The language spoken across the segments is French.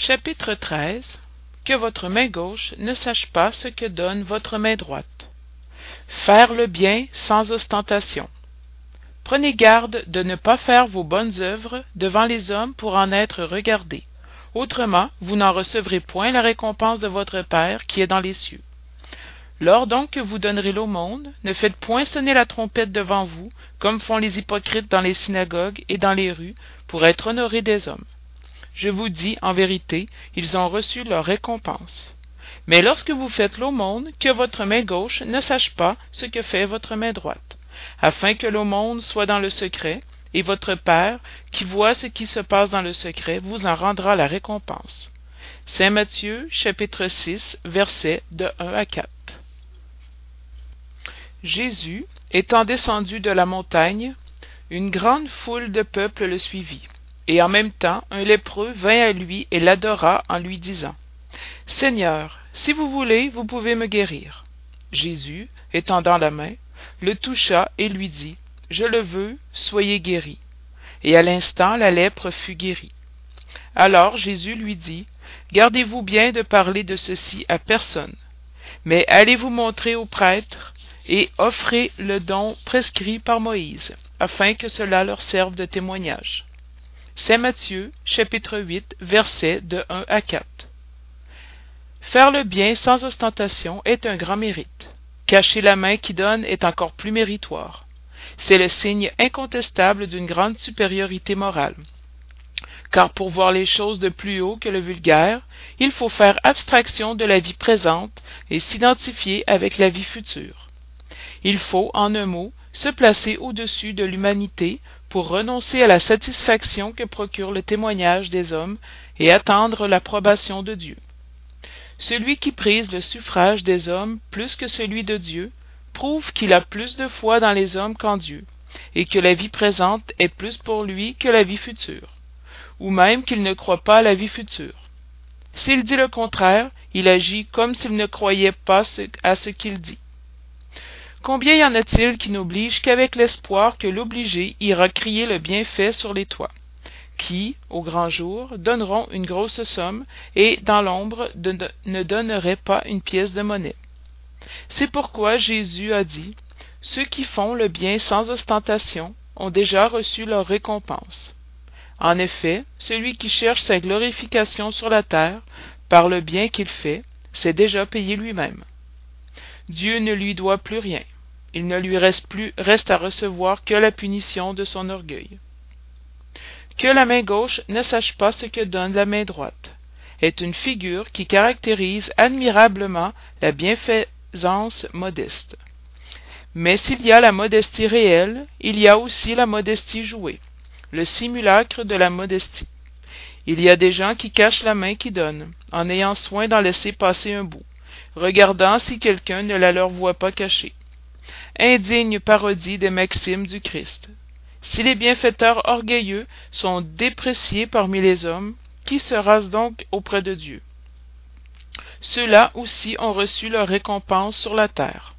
chapitre que votre main gauche ne sache pas ce que donne votre main droite. Faire le bien sans ostentation. Prenez garde de ne pas faire vos bonnes œuvres devant les hommes pour en être regardés. Autrement vous n'en recevrez point la récompense de votre père qui est dans les cieux. Lors donc que vous donnerez l'aumône ne faites point sonner la trompette devant vous comme font les hypocrites dans les synagogues et dans les rues pour être honorés des hommes je vous dis en vérité ils ont reçu leur récompense. Mais lorsque vous faites l'aumône que votre main gauche ne sache pas ce que fait votre main droite afin que l'aumône soit dans le secret et votre père qui voit ce qui se passe dans le secret vous en rendra la récompense. Saint matthieu chapitre 6 versets de 1 à 4 jésus étant descendu de la montagne une grande foule de peuple le suivit et en même temps un lépreux vint à lui et l'adora en lui disant seigneur si vous voulez vous pouvez me guérir jésus étendant la main le toucha et lui dit je le veux soyez guéri et à l'instant la lèpre fut guérie. Alors jésus lui dit gardez-vous bien de parler de ceci à personne. Mais allez vous montrer au prêtre et offrez le don prescrit par moïse afin que cela leur serve de témoignage Saint Matthieu, chapitre 8, versets de 1 à 4. Faire le bien sans ostentation est un grand mérite. Cacher la main qui donne est encore plus méritoire. C'est le signe incontestable d'une grande supériorité morale. Car pour voir les choses de plus haut que le vulgaire, il faut faire abstraction de la vie présente et s'identifier avec la vie future. Il faut, en un mot, se placer au-dessus de l'humanité pour renoncer à la satisfaction que procure le témoignage des hommes et attendre l'approbation de Dieu. Celui qui prise le suffrage des hommes plus que celui de Dieu prouve qu'il a plus de foi dans les hommes qu'en Dieu, et que la vie présente est plus pour lui que la vie future, ou même qu'il ne croit pas à la vie future. S'il dit le contraire, il agit comme s'il ne croyait pas à ce qu'il dit. Combien y en a-t-il qui n'obligent qu'avec l'espoir que l'obligé ira crier le bienfait sur les toits, qui, au grand jour, donneront une grosse somme et, dans l'ombre, ne donneraient pas une pièce de monnaie? C'est pourquoi Jésus a dit Ceux qui font le bien sans ostentation ont déjà reçu leur récompense. En effet, celui qui cherche sa glorification sur la terre, par le bien qu'il fait, s'est déjà payé lui-même. Dieu ne lui doit plus rien. Il ne lui reste plus reste à recevoir que la punition de son orgueil. Que la main gauche ne sache pas ce que donne la main droite est une figure qui caractérise admirablement la bienfaisance modeste. Mais s'il y a la modestie réelle, il y a aussi la modestie jouée, le simulacre de la modestie. Il y a des gens qui cachent la main qui donne, en ayant soin d'en laisser passer un bout regardant si quelqu'un ne la leur voit pas cachée. Indigne parodie des maximes du Christ. Si les bienfaiteurs orgueilleux sont dépréciés parmi les hommes, qui sera donc auprès de Dieu? Ceux-là aussi ont reçu leur récompense sur la terre.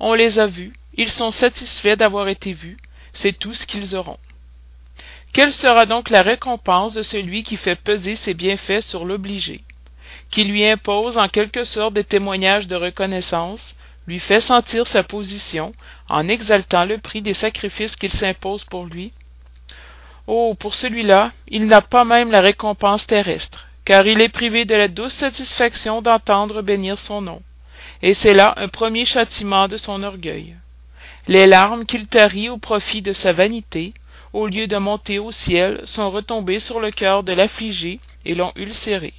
On les a vus, ils sont satisfaits d'avoir été vus, c'est tout ce qu'ils auront. Quelle sera donc la récompense de celui qui fait peser ses bienfaits sur l'obligé? Qui lui impose en quelque sorte des témoignages de reconnaissance, lui fait sentir sa position en exaltant le prix des sacrifices qu'il s'impose pour lui. Oh, pour celui-là, il n'a pas même la récompense terrestre, car il est privé de la douce satisfaction d'entendre bénir son nom. Et c'est là un premier châtiment de son orgueil. Les larmes qu'il tarit au profit de sa vanité, au lieu de monter au ciel, sont retombées sur le cœur de l'affligé et l'ont ulcéré.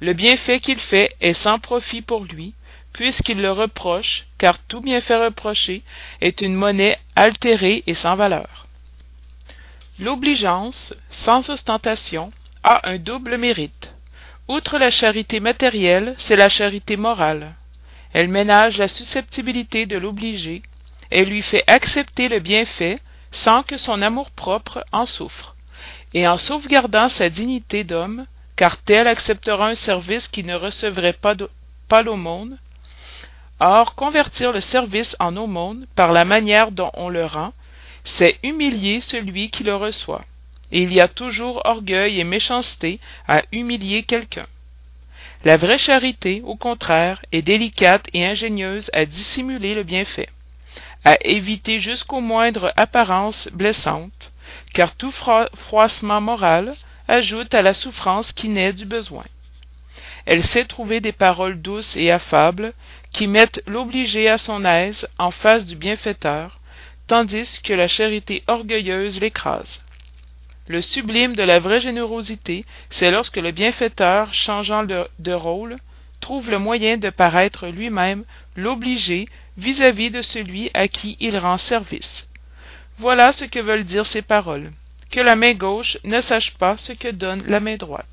Le bienfait qu'il fait est sans profit pour lui, puisqu'il le reproche, car tout bienfait reproché est une monnaie altérée et sans valeur. L'obligeance, sans ostentation, a un double mérite. Outre la charité matérielle, c'est la charité morale. Elle ménage la susceptibilité de l'obligé, elle lui fait accepter le bienfait sans que son amour-propre en souffre, et en sauvegardant sa dignité d'homme, car tel acceptera un service qui ne recevrait pas, l'aumône. Or, convertir le service en aumône par la manière dont on le rend, c'est humilier celui qui le reçoit. et il y a toujours orgueil et méchanceté à humilier quelqu'un. La vraie charité, au contraire, est délicate et ingénieuse à dissimuler le bienfait, à éviter jusqu'aux moindres apparences blessantes, car tout froissement moral ajoute à la souffrance qui naît du besoin. Elle sait trouver des paroles douces et affables qui mettent l'obligé à son aise en face du bienfaiteur, tandis que la charité orgueilleuse l'écrase. Le sublime de la vraie générosité, c'est lorsque le bienfaiteur, changeant de, rôle, trouve le moyen de paraître lui-même l'obligé vis-à-vis de celui à qui il rend service. Voilà ce que veulent dire ces paroles. Que la main gauche ne sache pas ce que donne la main droite.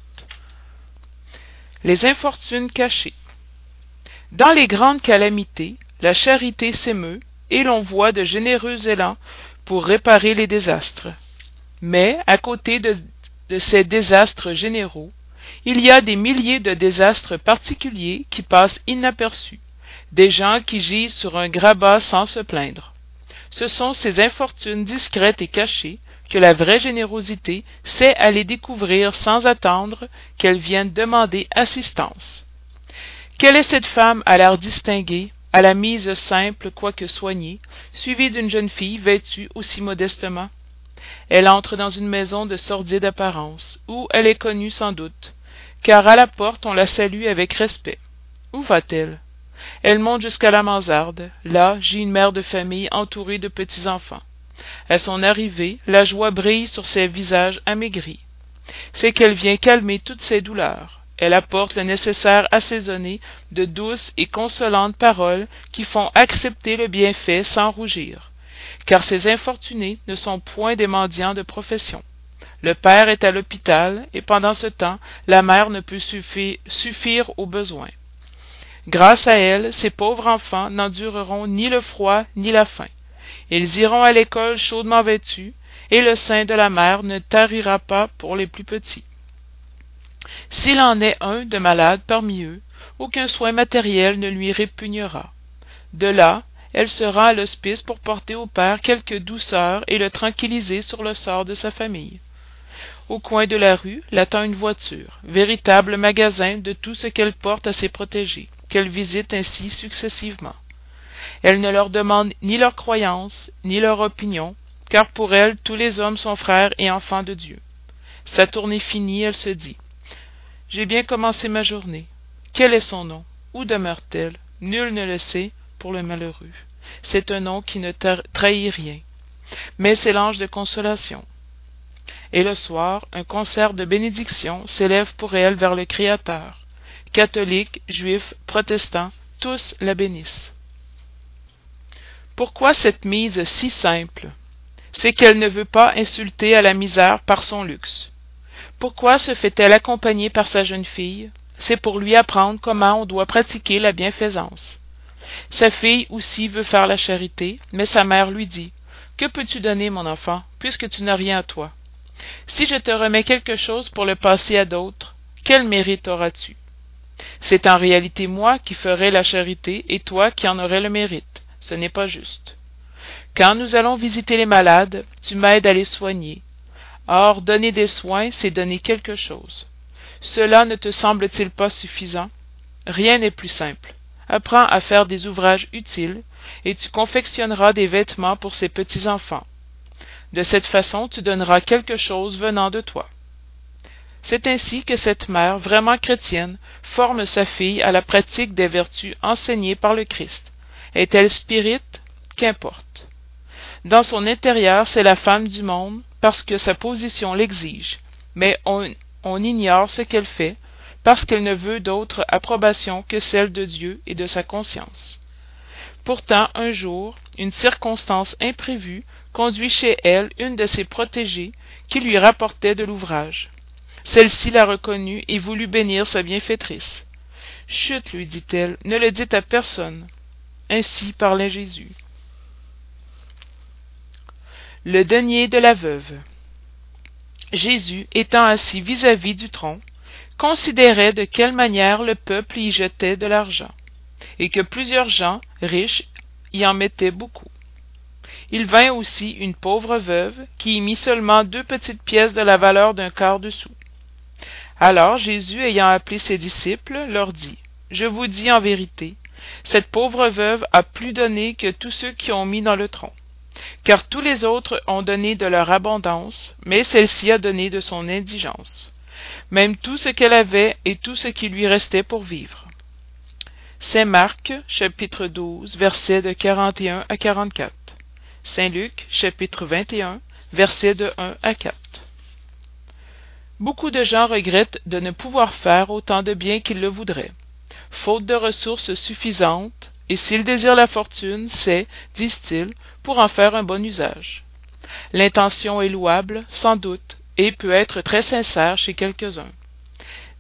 Les infortunes cachées. Dans les grandes calamités, la charité s'émeut et l'on voit de généreux élans pour réparer les désastres. Mais, à côté de, ces désastres généraux, il y a des milliers de désastres particuliers qui passent inaperçus, des gens qui gisent sur un grabat sans se plaindre. Ce sont ces infortunes discrètes et cachées que la vraie générosité sait aller découvrir sans attendre qu'elle vienne demander assistance. Quelle est cette femme à l'air distingué, à la mise simple quoique soignée, suivie d'une jeune fille vêtue aussi modestement? Elle entre dans une maison de sordide apparence, où elle est connue sans doute, car à la porte on la salue avec respect. Où va-t-elle? Elle monte jusqu'à la mansarde. Là j'ai une mère de famille entourée de petits enfants. À son arrivée, la joie brille sur ses visages amaigris. C'est qu'elle vient calmer toutes ses douleurs. Elle apporte le nécessaire assaisonné de douces et consolantes paroles qui font accepter le bienfait sans rougir car ces infortunés ne sont point des mendiants de profession. Le père est à l'hôpital, et pendant ce temps, la mère ne peut suffire, aux besoins. Grâce à elle, ces pauvres enfants n'endureront ni le froid ni la faim. Ils iront à l'école chaudement vêtus, et le sein de la mère ne tarira pas pour les plus petits. S'il en est un de malade parmi eux, aucun soin matériel ne lui répugnera. De là, elle sera à l'hospice pour porter au père quelque douceur et le tranquilliser sur le sort de sa famille. Au coin de la rue l'attend une voiture, véritable magasin de tout ce qu'elle porte à ses protégés, qu'elle visite ainsi successivement. Elle ne leur demande ni leur croyance, ni leur opinion, car pour elle tous les hommes sont frères et enfants de Dieu. Sa tournée finie, elle se dit. J'ai bien commencé ma journée. Quel est son nom? Où demeure-t-elle? Nul ne le sait, pour le malheureux. C'est un nom qui ne trahit rien. Mais c'est l'ange de consolation. Et le soir, un concert de bénédiction s'élève pour elle vers le Créateur. Catholiques, juifs, protestants, tous la bénissent. Pourquoi cette mise si simple? C'est qu'elle ne veut pas insulter à la misère par son luxe. Pourquoi se fait-elle accompagner par sa jeune fille? C'est pour lui apprendre comment on doit pratiquer la bienfaisance. Sa fille aussi veut faire la charité, mais sa mère lui dit Que peux-tu donner, mon enfant, puisque tu n'as rien à toi? Si je te remets quelque chose pour le passer à d'autres, quel mérite auras-tu? C'est en réalité moi qui ferai la charité et toi qui en aurais le mérite. Ce n'est pas juste. Quand nous allons visiter les malades, tu m'aides à les soigner. Or, donner des soins, c'est donner quelque chose. Cela ne te semble-t-il pas suffisant? Rien n'est plus simple apprends à faire des ouvrages utiles, et tu confectionneras des vêtements pour ces petits enfants. De cette façon tu donneras quelque chose venant de toi. C'est ainsi que cette mère vraiment chrétienne forme sa fille à la pratique des vertus enseignées par le Christ. Est-elle spirite? Qu'importe. Dans son intérieur, c'est la femme du monde, parce que sa position l'exige, mais on, ignore ce qu'elle fait, parce qu'elle ne veut d'autre approbation que celle de Dieu et de sa conscience. Pourtant, un jour, une circonstance imprévue conduit chez elle une de ses protégées qui lui rapportait de l'ouvrage. Celle-ci la reconnut et voulut bénir sa bienfaitrice. Chut, lui dit-elle, ne le dites à personne. Ainsi parlait Jésus. Le denier de la veuve. Jésus, étant assis vis-à-vis du tronc, considérait de quelle manière le peuple y jetait de l'argent, et que plusieurs gens riches y en mettaient beaucoup. il vint aussi une pauvre veuve qui y mit seulement deux petites pièces de la valeur d'un quart de sou alors jésus ayant appelé ses disciples leur dit je vous dis en vérité cette pauvre veuve a plus donné que tous ceux qui ont mis dans le tronc car tous les autres ont donné de leur abondance mais celle-ci a donné de son indigence même tout ce qu'elle avait et tout ce qui lui restait pour vivre. Saint marc chapitre 12 versets de 41 à 44 saint luc chapitre 21 versets de 1 à 4 beaucoup de gens regrettent de ne pouvoir faire autant de bien qu'ils le voudraient faute de ressources suffisantes et s'ils désirent la fortune c'est disent-ils pour en faire un bon usage. L'intention est louable sans doute et peut être très sincère chez quelques-uns.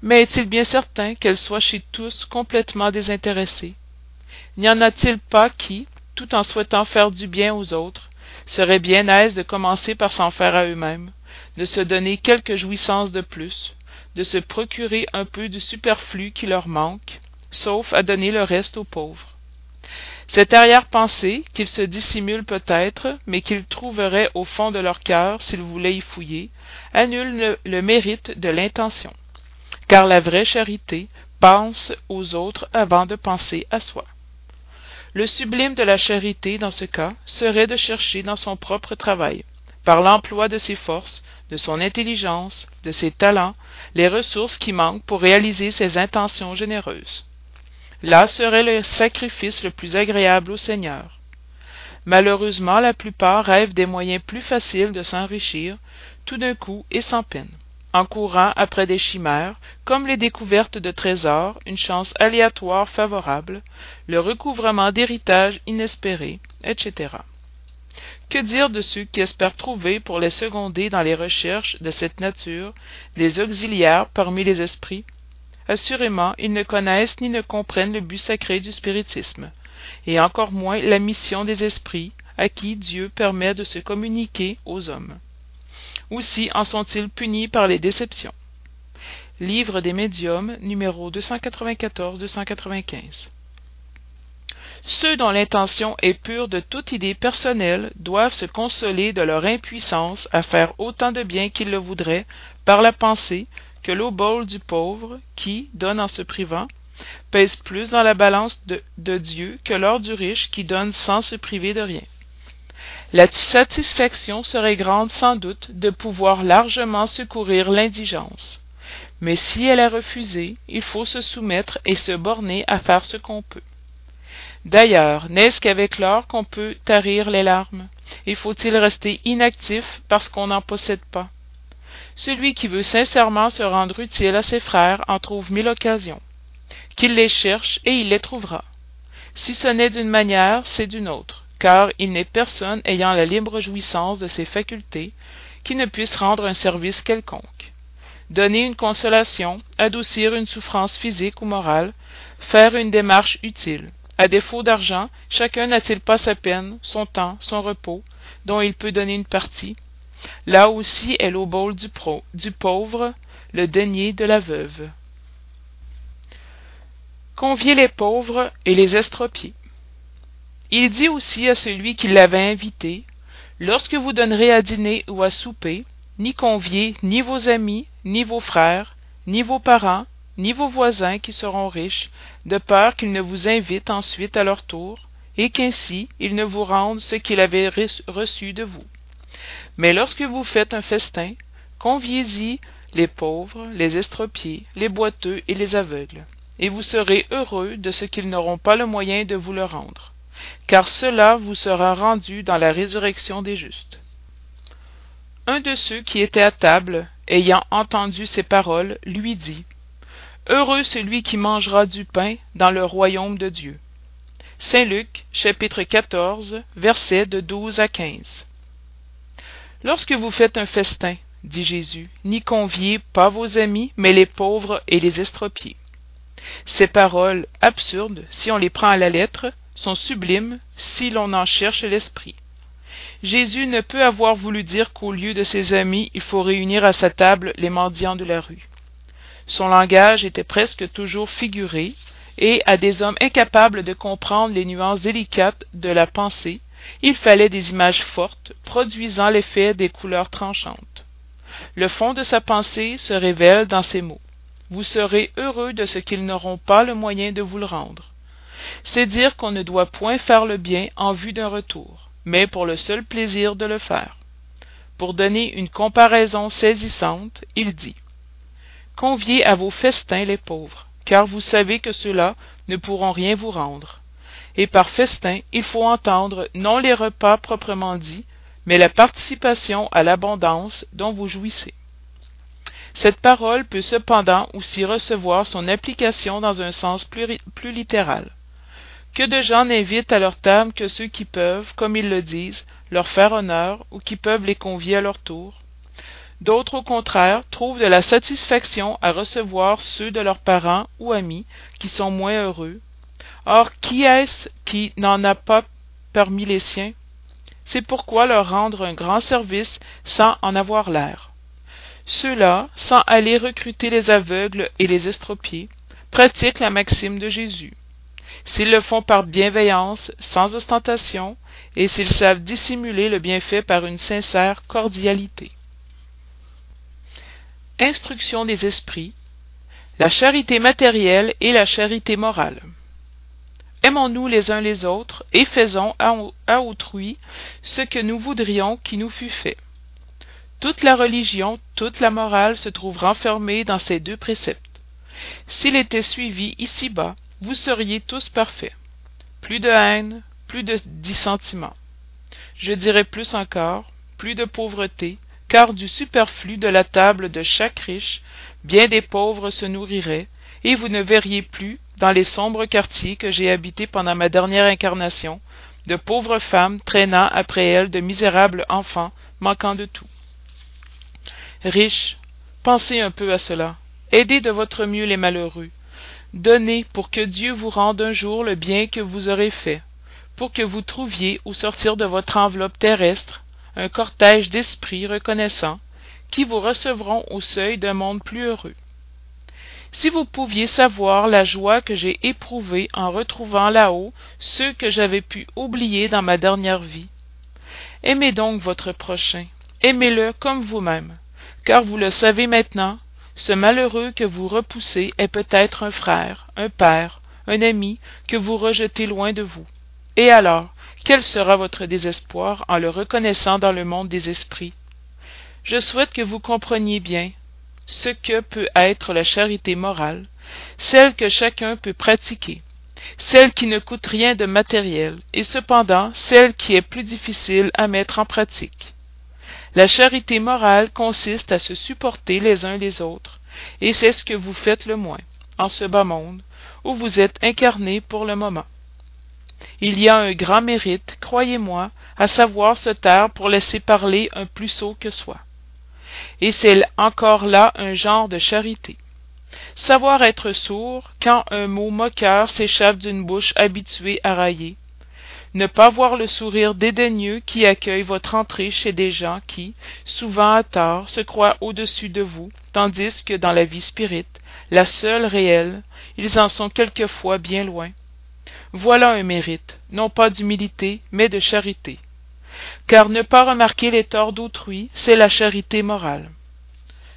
Mais est-il bien certain qu'elle soit chez tous complètement désintéressée? N'y en a-t-il pas qui tout en souhaitant faire du bien aux autres seraient bien aise de commencer par s'en faire à eux-mêmes de se donner quelques jouissances de plus de se procurer un peu du superflu qui leur manque sauf à donner le reste aux pauvres. Cette arrière-pensée qu'ils se dissimulent peut-être mais qu'ils trouveraient au fond de leur cœur s'ils voulaient y fouiller annule le, le mérite de l'intention. Car la vraie charité pense aux autres avant de penser à soi. Le sublime de la charité dans ce cas serait de chercher dans son propre travail par l'emploi de ses forces de son intelligence de ses talents les ressources qui manquent pour réaliser ses intentions généreuses là serait le sacrifice le plus agréable au seigneur. Malheureusement la plupart rêvent des moyens plus faciles de s'enrichir tout d'un coup et sans peine. En courant après des chimères comme les découvertes de trésors une chance aléatoire favorable le recouvrement d'héritages inespérés etc que dire de ceux qui espèrent trouver pour les seconder dans les recherches de cette nature des auxiliaires parmi les esprits assurément ils ne connaissent ni ne comprennent le but sacré du spiritisme. Et encore moins la mission des esprits à qui dieu permet de se communiquer aux hommes. Aussi en sont-ils punis par les déceptions. Livre des médiums numéro ceux dont l'intention est pure de toute idée personnelle doivent se consoler de leur impuissance à faire autant de bien qu'ils le voudraient par la pensée que l'obole du pauvre qui donne en se privant pèse plus dans la balance de, de dieu que l'or du riche qui donne sans se priver de rien. La satisfaction serait grande sans doute de pouvoir largement secourir l'indigence. Mais si elle est refusée il faut se soumettre et se borner à faire ce qu'on peut. D'ailleurs n'est-ce qu'avec l'or qu'on peut tarir les larmes? Et faut-il rester inactif parce qu'on n'en possède pas? Celui qui veut sincèrement se rendre utile à ses frères en trouve mille occasions. Qu'il les cherche et il les trouvera. Si ce n'est d'une manière c'est d'une autre car il n'est personne ayant la libre jouissance de ses facultés qui ne puisse rendre un service quelconque. Donner une consolation adoucir une souffrance physique ou morale faire une démarche utile. À défaut d'argent chacun n'a-t-il pas sa peine son temps son repos dont il peut donner une partie là aussi est l'obole du, du pauvre le denier de la veuve. Convier les pauvres et les estropier il dit aussi à celui qui l'avait invité lorsque vous donnerez à dîner ou à souper ni conviez ni vos amis ni vos frères ni vos parents ni vos voisins qui seront riches de peur qu'ils ne vous invitent ensuite à leur tour et qu'ainsi ils ne vous rendent ce qu'ils avaient reçu de vous mais lorsque vous faites un festin conviez y les pauvres les estropiés les boiteux et les aveugles et vous serez heureux de ce qu'ils n'auront pas le moyen de vous le rendre car cela vous sera rendu dans la résurrection des justes. Un de ceux qui étaient à table ayant entendu ces paroles lui dit heureux celui qui mangera du pain dans le royaume de dieu saint luc chapitre versets de à lorsque vous faites un festin dit jésus n'y conviez pas vos amis mais les pauvres et les estropiés. Ces paroles absurdes si on les prend à la lettre sont sublimes si l'on en cherche l'esprit. Jésus ne peut avoir voulu dire qu'au lieu de ses amis il faut réunir à sa table les mendiants de la rue. Son langage était presque toujours figuré et à des hommes incapables de comprendre les nuances délicates de la pensée Il fallait des images fortes, produisant l'effet des couleurs tranchantes. Le fond de sa pensée se révèle dans ces mots. Vous serez heureux de ce qu'ils n'auront pas le moyen de vous le rendre. C'est dire qu'on ne doit point faire le bien en vue d'un retour, mais pour le seul plaisir de le faire. Pour donner une comparaison saisissante, il dit Conviez à vos festins les pauvres, car vous savez que ceux-là ne pourront rien vous rendre. Et par festin, il faut entendre non les repas proprement dits, mais la participation à l'abondance dont vous jouissez. Cette parole peut cependant aussi recevoir son application dans un sens plus, littéral. Que de gens n'invitent à leur table que ceux qui peuvent, comme ils le disent, leur faire honneur ou qui peuvent les convier à leur tour. D'autres, au contraire, trouvent de la satisfaction à recevoir ceux de leurs parents ou amis qui sont moins heureux. Or, qui est-ce qui n'en a pas parmi les siens? C'est pourquoi leur rendre un grand service sans en avoir l'air. Ceux-là, sans aller recruter les aveugles et les estropiés, pratiquent la maxime de Jésus. S'ils le font par bienveillance, sans ostentation, et s'ils savent dissimuler le bienfait par une sincère cordialité. Instruction des esprits, la charité matérielle et la charité morale. Aimons-nous les uns les autres et faisons à, autrui ce que nous voudrions qui nous fût fait. Toute la religion, toute la morale se trouve renfermée dans ces deux préceptes. S'il était suivi ici-bas, vous seriez tous parfaits. Plus de haine, plus de dissentiments. Je dirais plus encore, plus de pauvreté, car du superflu de la table de chaque riche, bien des pauvres se nourriraient, et vous ne verriez plus, dans les sombres quartiers que j'ai habités pendant ma dernière incarnation, de pauvres femmes traînant après elles de misérables enfants manquant de tout. Riches, pensez un peu à cela. Aidez de votre mieux les malheureux. Donnez pour que Dieu vous rende un jour le bien que vous aurez fait, pour que vous trouviez au sortir de votre enveloppe terrestre un cortège d'esprits reconnaissants, qui vous recevront au seuil d'un monde plus heureux. Si vous pouviez savoir la joie que j'ai éprouvée en retrouvant là-haut ceux que j'avais pu oublier dans ma dernière vie. Aimez donc votre prochain, aimez-le comme vous-même, car vous le savez maintenant, ce malheureux que vous repoussez est peut-être un frère, un père, un ami que vous rejetez loin de vous. Et alors, quel sera votre désespoir en le reconnaissant dans le monde des esprits? Je souhaite que vous compreniez bien ce que peut être la charité morale, celle que chacun peut pratiquer, celle qui ne coûte rien de matériel, et cependant celle qui est plus difficile à mettre en pratique. La charité morale consiste à se supporter les uns les autres, et c'est ce que vous faites le moins, en ce bas monde, où vous êtes incarné pour le moment. Il y a un grand mérite, croyez-moi, à savoir se taire pour laisser parler un plus sot que soi. Et c'est encore là un genre de charité. Savoir être sourd quand un mot moqueur s'échappe d'une bouche habituée à railler. Ne pas voir le sourire dédaigneux qui accueille votre entrée chez des gens qui, souvent à tort, se croient au-dessus de vous, tandis que dans la vie spirite, la seule réelle, ils en sont quelquefois bien loin. Voilà un mérite, non pas d'humilité, mais de charité. Car ne pas remarquer les torts d'autrui, c'est la charité morale.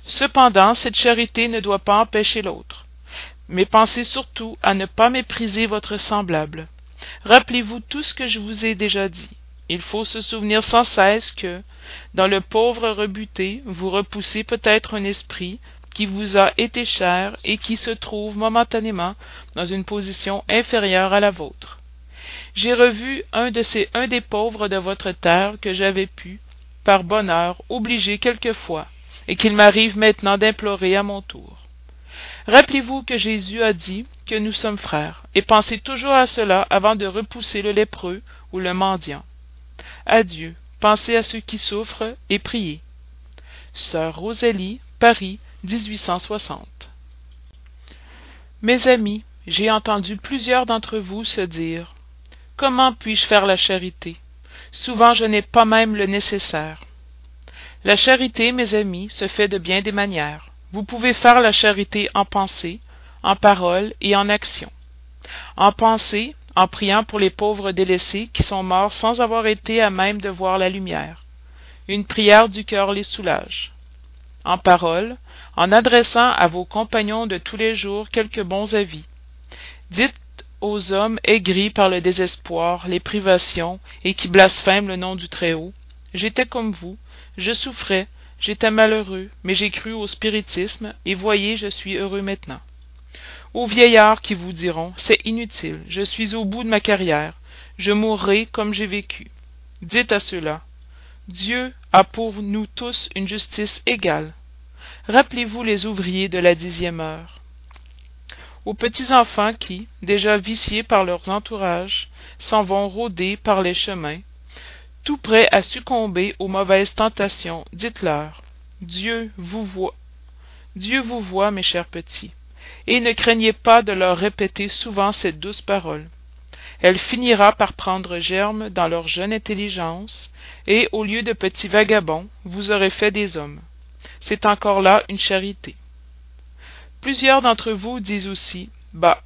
Cependant, cette charité ne doit pas empêcher l'autre. Mais pensez surtout à ne pas mépriser votre semblable. Rappelez-vous tout ce que je vous ai déjà dit. Il faut se souvenir sans cesse que, dans le pauvre rebuté, vous repoussez peut-être un esprit, qui vous a été cher et qui se trouve momentanément dans une position inférieure à la vôtre. J'ai revu un de ces un des pauvres de votre terre que j'avais pu, par bonheur, obliger quelquefois, et qu'il m'arrive maintenant d'implorer à mon tour. Rappelez-vous que Jésus a dit que nous sommes frères, et pensez toujours à cela avant de repousser le lépreux ou le mendiant. Adieu, pensez à ceux qui souffrent et priez. Sœur Rosalie, Paris, 1860. Mes amis, j'ai entendu plusieurs d'entre vous se dire Comment puis-je faire la charité? Souvent je n'ai pas même le nécessaire. La charité, mes amis, se fait de bien des manières. Vous pouvez faire la charité en pensée, en parole et en action. En pensée, en priant pour les pauvres délaissés qui sont morts sans avoir été à même de voir la lumière. Une prière du cœur les soulage. En parole, en adressant à vos compagnons de tous les jours quelques bons avis. Aux hommes aigris par le désespoir, les privations, et qui blasphèment le nom du Très-Haut. J'étais comme vous, je souffrais, j'étais malheureux, mais j'ai cru au spiritisme, et voyez, je suis heureux maintenant. Aux vieillards qui vous diront c'est inutile. Je suis au bout de ma carrière. Je mourrai comme j'ai vécu. Dites à ceux-là dieu a pour nous tous une justice égale. Rappelez-vous les ouvriers de la dixième heure aux petits enfants qui déjà viciés par leurs entourages s'en vont rôder par les chemins tout prêts à succomber aux mauvaises tentations. Dites-leur dieu vous voit. Dieu vous voit mes chers petits. Et ne craignez pas de leur répéter souvent cette douce parole elle finira par prendre germe dans leur jeune intelligence et au lieu de petits vagabonds vous aurez fait des hommes. C'est encore là une charité plusieurs d'entre vous disent aussi bah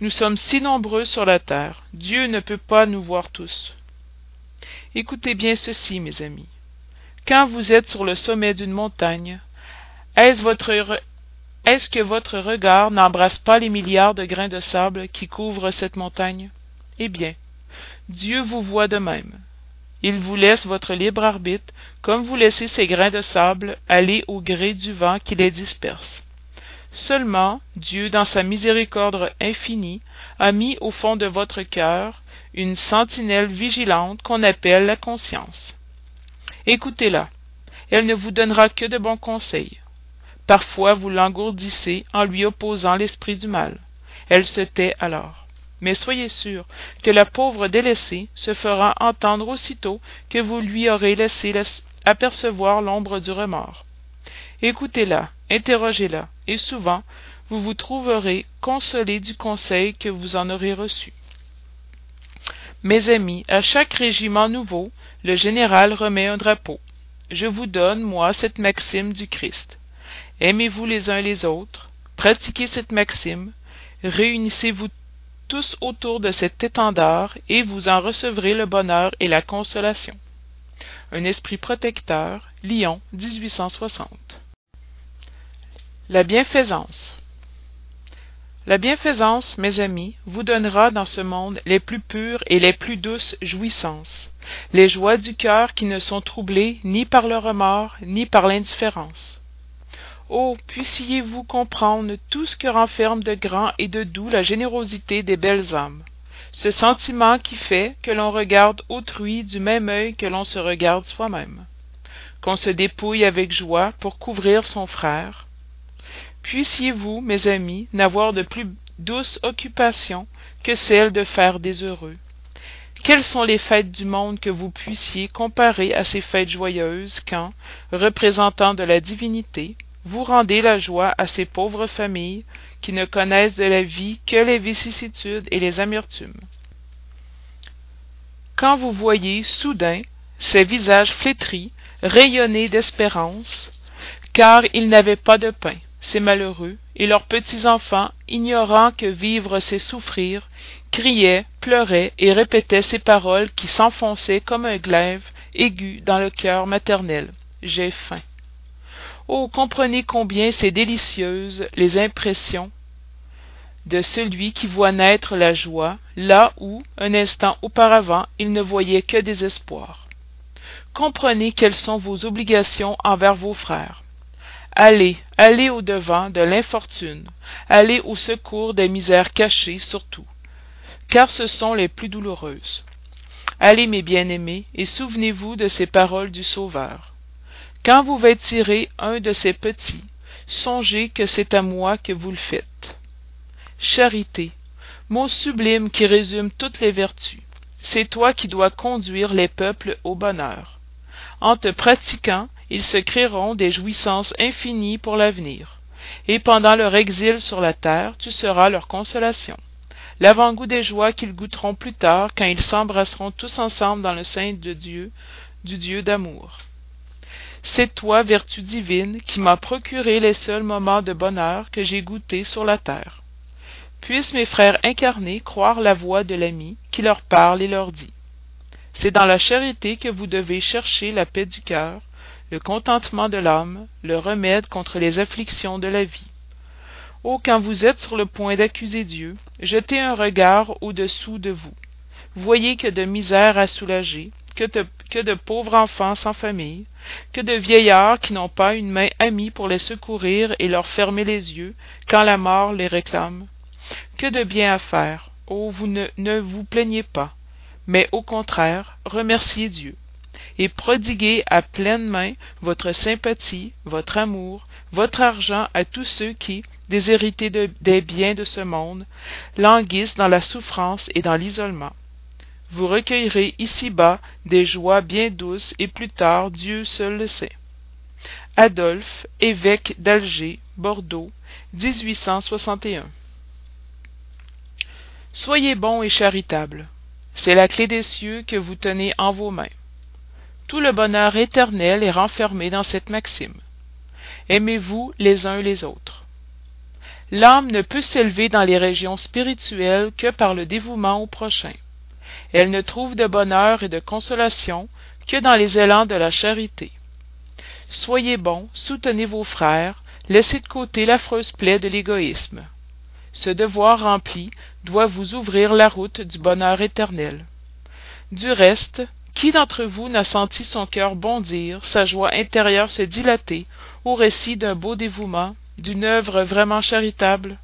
nous sommes si nombreux sur la terre dieu ne peut pas nous voir tous écoutez bien ceci mes amis. Quand vous êtes sur le sommet d'une montagne est-ce que votre regard n'embrasse pas les milliards de grains de sable qui couvrent cette montagne? Eh bien dieu vous voit de même. Il vous laisse votre libre arbitre comme vous laissez ces grains de sable aller au gré du vent qui les disperse seulement dieu dans sa miséricorde infinie a mis au fond de votre cœur une sentinelle vigilante qu'on appelle la conscience. Écoutez-la. Elle ne vous donnera que de bons conseils. Parfois vous l'engourdissez en lui opposant l'esprit du mal. Elle se tait alors. Mais soyez sûr que la pauvre délaissée se fera entendre aussitôt que vous lui aurez laissé apercevoir l'ombre du remords écoutez-la interrogez-la et souvent vous vous trouverez consolé du conseil que vous en aurez reçu. Mes amis à chaque régiment nouveau le général remet un drapeau. Je vous donne moi cette maxime du christ. Aimez-vous les uns les autres pratiquez cette maxime réunissez-vous tous autour de cet étendard et vous en recevrez le bonheur et la consolation. Un esprit protecteur lyon la bienfaisance. La bienfaisance mes amis vous donnera dans ce monde les plus pures et les plus douces jouissances les joies du cœur qui ne sont troublées ni par le remords ni par l'indifférence. Oh puissiez-vous comprendre tout ce que renferme de grand et de doux la générosité des belles âmes ce sentiment qui fait que l'on regarde autrui du même œil que l'on se regarde soi-même. Qu'on se dépouille avec joie pour couvrir son frère puissiez-vous mes amis n'avoir de plus douce occupation que celle de faire des heureux. Quelles sont les fêtes du monde que vous puissiez comparer à ces fêtes joyeuses quand représentants de la divinité vous rendez la joie à ces pauvres familles qui ne connaissent de la vie que les vicissitudes et les amertumes? Quand vous voyez soudain ces visages flétris rayonner d'espérance car ils n'avaient pas de pain ces malheureux et leurs petits enfants ignorant que vivre c'est souffrir criaient pleuraient et répétaient ces paroles qui s'enfonçaient comme un glaive aigu dans le cœur maternel. J'ai faim. Oh comprenez combien c'est délicieuses les impressions de celui qui voit naître la joie là où un instant auparavant il ne voyait que désespoir. Comprenez quelles sont vos obligations envers vos frères allez allez au-devant de l'infortune. Allez au secours des misères cachées surtout. Car ce sont les plus douloureuses. Allez mes bien-aimés et souvenez-vous de ces paroles du sauveur. Quand vous vêtirez un de ces petits songez que c'est à moi que vous le faites. Charité mot sublime qui résume toutes les vertus c'est toi qui dois conduire les peuples au bonheur. En te pratiquant ils se créeront des jouissances infinies pour l'avenir. Et pendant leur exil sur la terre tu seras leur consolation. L'avant-goût des joies qu'ils goûteront plus tard quand ils s'embrasseront tous ensemble dans le sein de Dieu du Dieu d'amour. C'est toi vertu divine qui m'as procuré les seuls moments de bonheur que j'ai goûtés sur la terre. Puissent mes frères incarnés croire la voix de l'ami qui leur parle et leur dit. C'est dans la charité que vous devez chercher la paix du cœur le contentement de l'âme le remède contre les afflictions de la vie. Oh quand vous êtes sur le point d'accuser dieu jetez un regard au-dessous de vous. Voyez que de misères à soulager que de, pauvres enfants sans famille que de vieillards qui n'ont pas une main amie pour les secourir et leur fermer les yeux quand la mort les réclame. Que de bien à faire. Oh vous ne vous plaignez pas mais au contraire remerciez dieu et prodiguez à pleine main votre sympathie votre amour votre argent à tous ceux qui déshérités de, des biens de ce monde languissent dans la souffrance et dans l'isolement. Vous recueillerez ici-bas des joies bien douces et plus tard dieu seul le sait. Adolphe évêque d'alger bordeaux soyez bon et charitable c'est la clef des cieux que vous tenez en vos mains tout le bonheur éternel est renfermé dans cette maxime. Aimez-vous les uns les autres. L'âme ne peut s'élever dans les régions spirituelles que par le dévouement au prochain. Elle ne trouve de bonheur et de consolation que dans les élans de la charité. Soyez bons soutenez vos frères laissez de côté l'affreuse plaie de l'égoïsme. Ce devoir rempli doit vous ouvrir la route du bonheur éternel. Du reste qui d'entre vous n'a senti son cœur bondir sa joie intérieure se dilater au récit d'un beau dévouement d'une œuvre vraiment charitable?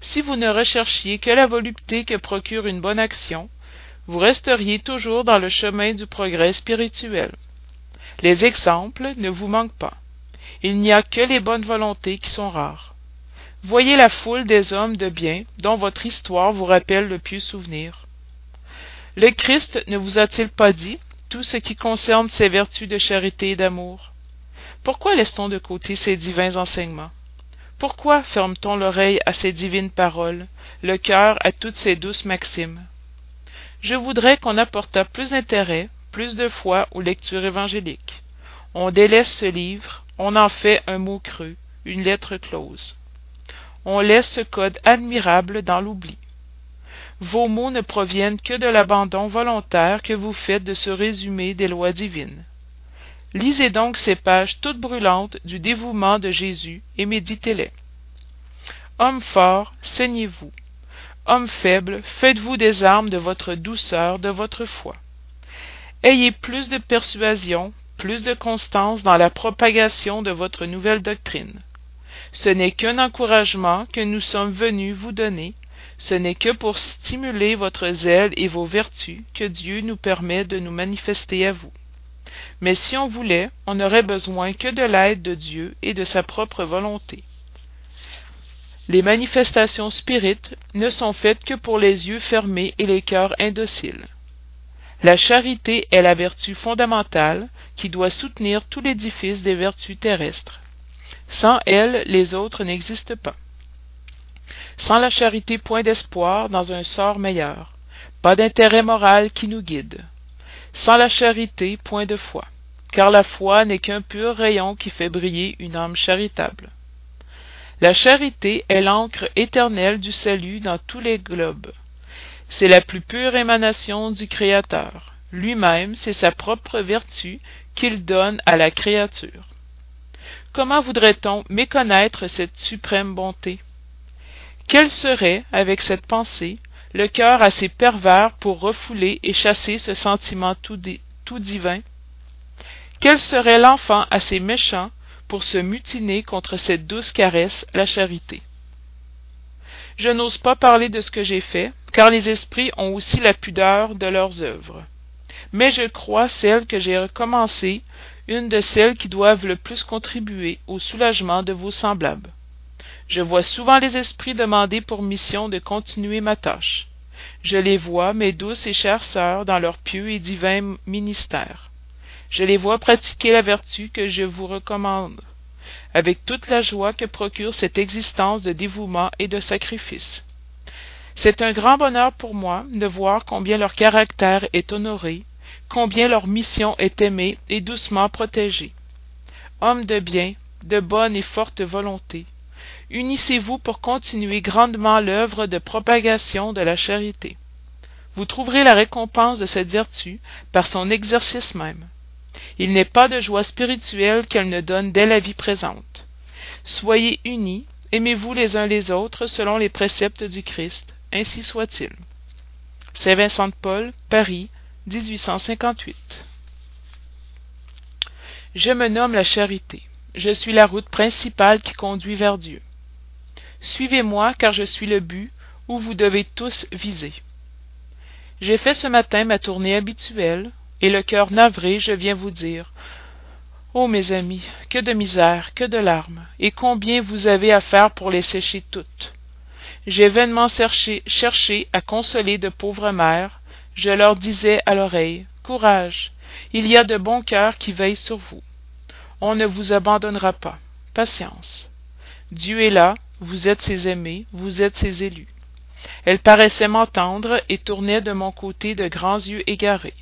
Si vous ne recherchiez que la volupté que procure une bonne action vous resteriez toujours dans le chemin du progrès spirituel. Les exemples ne vous manquent pas. Il n'y a que les bonnes volontés qui sont rares. Voyez la foule des hommes de bien dont votre histoire vous rappelle le pieux souvenir le christ ne vous a-t-il pas dit tout ce qui concerne ses vertus de charité et d'amour? Pourquoi laisse-t-on de côté ces divins enseignements? Pourquoi ferme-t-on l'oreille à ces divines paroles le cœur à toutes ces douces maximes? Je voudrais qu'on apportât plus d'intérêt plus de foi aux lectures évangéliques. On délaisse ce livre on en fait un mot creux une lettre close. On laisse ce code admirable dans l'oubli vos mots ne proviennent que de l'abandon volontaire que vous faites de ce résumé des lois divines. Lisez donc ces pages toutes brûlantes du dévouement de jésus et méditez les hommes forts saignez-vous. Hommes faibles faites-vous des armes de votre douceur de votre foi. Ayez plus de persuasion plus de constance dans la propagation de votre nouvelle doctrine. Ce n'est qu'un encouragement que nous sommes venus vous donner ce n'est que pour stimuler votre zèle et vos vertus que dieu nous permet de nous manifester à vous. Mais si on voulait on n'aurait besoin que de l'aide de dieu et de sa propre volonté. Les manifestations spirites ne sont faites que pour les yeux fermés et les cœurs indociles. La charité est la vertu fondamentale qui doit soutenir tout l'édifice des vertus terrestres. Sans elle les autres n'existent pas sans la charité point d'espoir dans un sort meilleur. Pas d'intérêt moral qui nous guide. Sans la charité point de foi. Car la foi n'est qu'un pur rayon qui fait briller une âme charitable. La charité est l'encre éternelle du salut dans tous les globes. C'est la plus pure émanation du créateur. Lui-même c'est sa propre vertu qu'il donne à la créature. Comment voudrait-on méconnaître cette suprême bonté? Quel serait avec cette pensée le cœur assez pervers pour refouler et chasser ce sentiment tout, divin? Quel serait l'enfant assez méchant pour se mutiner contre cette douce caresse la charité? Je n'ose pas parler de ce que j'ai fait car les esprits ont aussi la pudeur de leurs œuvres. Mais je crois celle que j'ai recommencée une de celles qui doivent le plus contribuer au soulagement de vos semblables je vois souvent les esprits demander pour mission de continuer ma tâche. Je les vois mes douces et chères sœurs dans leur pieux et divin ministère. Je les vois pratiquer la vertu que je vous recommande avec toute la joie que procure cette existence de dévouement et de sacrifice. C'est un grand bonheur pour moi de voir combien leur caractère est honoré combien leur mission est aimée et doucement protégée. Hommes de bien de bonne et forte volonté unissez-vous pour continuer grandement l'œuvre de propagation de la charité. Vous trouverez la récompense de cette vertu par son exercice même. Il n'est pas de joie spirituelle qu'elle ne donne dès la vie présente. Soyez unis, aimez-vous les uns les autres selon les préceptes du Christ, ainsi soit-il. Saint Vincent de Paul, Paris, 1858. Je me nomme la charité. Je suis la route principale qui conduit vers Dieu. Suivez-moi, car je suis le but où vous devez tous viser. J'ai fait ce matin ma tournée habituelle, et le cœur navré, je viens vous dire Ô mes amis, que de misère, que de larmes, et combien vous avez à faire pour les sécher toutes. J'ai vainement cherché à consoler de pauvres mères, je leur disais à l'oreille Courage, il y a de bons cœurs qui veillent sur vous. On ne vous abandonnera pas. Patience. Dieu est là, vous êtes ses aimés, vous êtes ses élus. Elle paraissait m'entendre et tournait de mon côté de grands yeux égarés.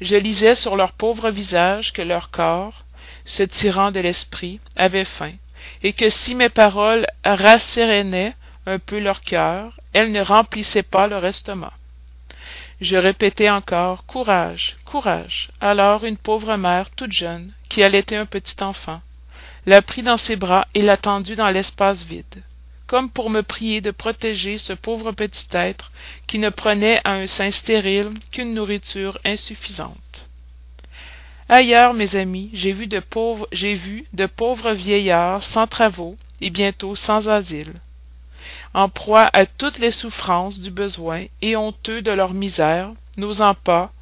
Je lisais sur leurs pauvres visages que leur corps, se tirant de l'esprit, avait faim, et que si mes paroles rassérénaient un peu leur cœur, elles ne remplissaient pas leur estomac. Je répétais encore Courage, courage. Alors une pauvre mère, toute jeune, qui allaitait un petit enfant, la prit dans ses bras et l'attendit dans l'espace vide, comme pour me prier de protéger ce pauvre petit être qui ne prenait à un sein stérile qu'une nourriture insuffisante. Ailleurs, mes amis, j'ai vu de pauvres, j'ai vu de pauvres vieillards sans travaux et bientôt sans asile en proie à toutes les souffrances du besoin et honteux de leur misère, n'osant pas,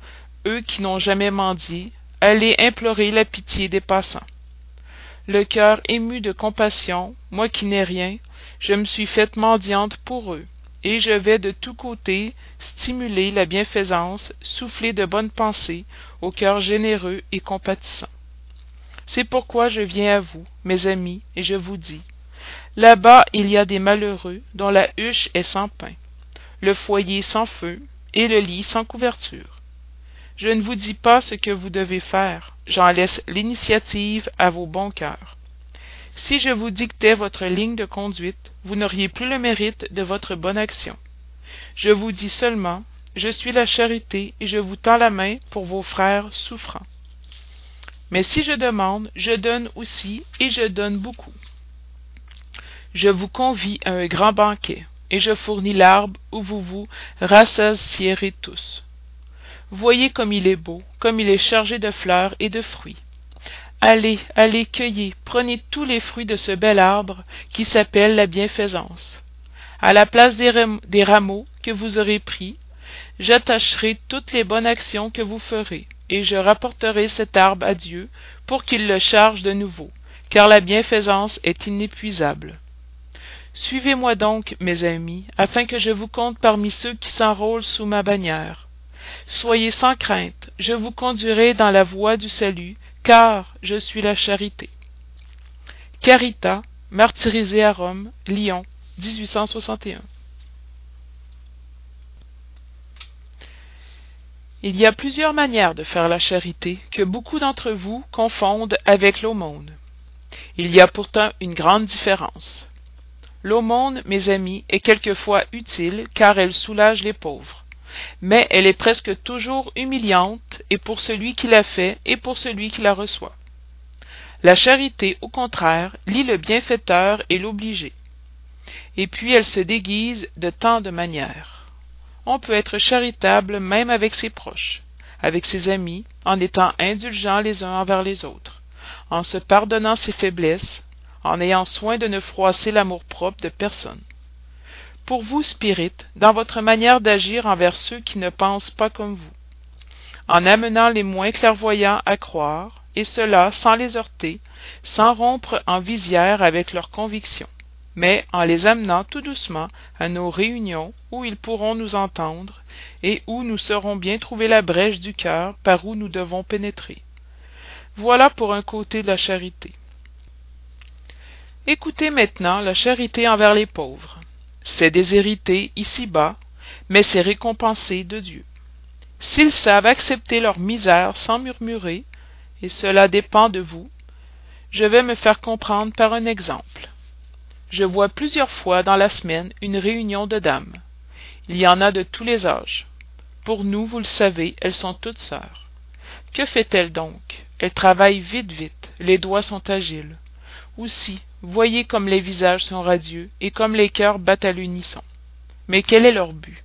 eux qui n'ont jamais mendié, aller implorer la pitié des passants. Le cœur ému de compassion, moi qui n'ai rien, je me suis faite mendiante pour eux, et je vais de tous côtés stimuler la bienfaisance, souffler de bonnes pensées au cœur généreux et compatissant. C'est pourquoi je viens à vous, mes amis, et je vous dis, Là-bas il y a des malheureux dont la huche est sans pain, le foyer sans feu, et le lit sans couverture. Je ne vous dis pas ce que vous devez faire, j'en laisse l'initiative à vos bons cœurs. Si je vous dictais votre ligne de conduite, vous n'auriez plus le mérite de votre bonne action. Je vous dis seulement, je suis la charité et je vous tends la main pour vos frères souffrants. Mais si je demande, je donne aussi et je donne beaucoup je vous convie à un grand banquet, et je fournis l'arbre où vous vous rassasierez tous. Voyez comme il est beau, comme il est chargé de fleurs et de fruits. Allez, allez, cueillez, prenez tous les fruits de ce bel arbre qui s'appelle la bienfaisance. À la place des, des rameaux que vous aurez pris, j'attacherai toutes les bonnes actions que vous ferez, et je rapporterai cet arbre à Dieu pour qu'il le charge de nouveau, car la bienfaisance est inépuisable. Suivez-moi donc, mes amis, afin que je vous compte parmi ceux qui s'enrôlent sous ma bannière. Soyez sans crainte, je vous conduirai dans la voie du salut, car je suis la charité. Carita, martyrisé à Rome, Lyon, 1861. Il y a plusieurs manières de faire la charité que beaucoup d'entre vous confondent avec l'aumône. Il y a pourtant une grande différence. L'aumône, mes amis, est quelquefois utile car elle soulage les pauvres. Mais elle est presque toujours humiliante et pour celui qui la fait et pour celui qui la reçoit. La charité, au contraire, lie le bienfaiteur et l'obligé. Et puis elle se déguise de tant de manières. On peut être charitable même avec ses proches, avec ses amis, en étant indulgents les uns envers les autres, en se pardonnant ses faiblesses, en ayant soin de ne froisser l'amour-propre de personne. Pour vous, Spirit, dans votre manière d'agir envers ceux qui ne pensent pas comme vous, en amenant les moins clairvoyants à croire, et cela sans les heurter, sans rompre en visière avec leurs convictions, mais en les amenant tout doucement à nos réunions où ils pourront nous entendre et où nous saurons bien trouver la brèche du cœur par où nous devons pénétrer. Voilà pour un côté de la charité. Écoutez maintenant la charité envers les pauvres. C'est déshérité ici-bas, mais c'est récompensé de Dieu. S'ils savent accepter leur misère sans murmurer, et cela dépend de vous, je vais me faire comprendre par un exemple. je vois plusieurs fois dans la semaine une réunion de dames. Il y en a de tous les âges. Pour nous, vous le savez, elles sont toutes sœurs. Que fait-elle donc? Elle travaille vite vite, les doigts sont agiles. Voyez comme les visages sont radieux et comme les cœurs battent à l'unisson. Mais quel est leur but?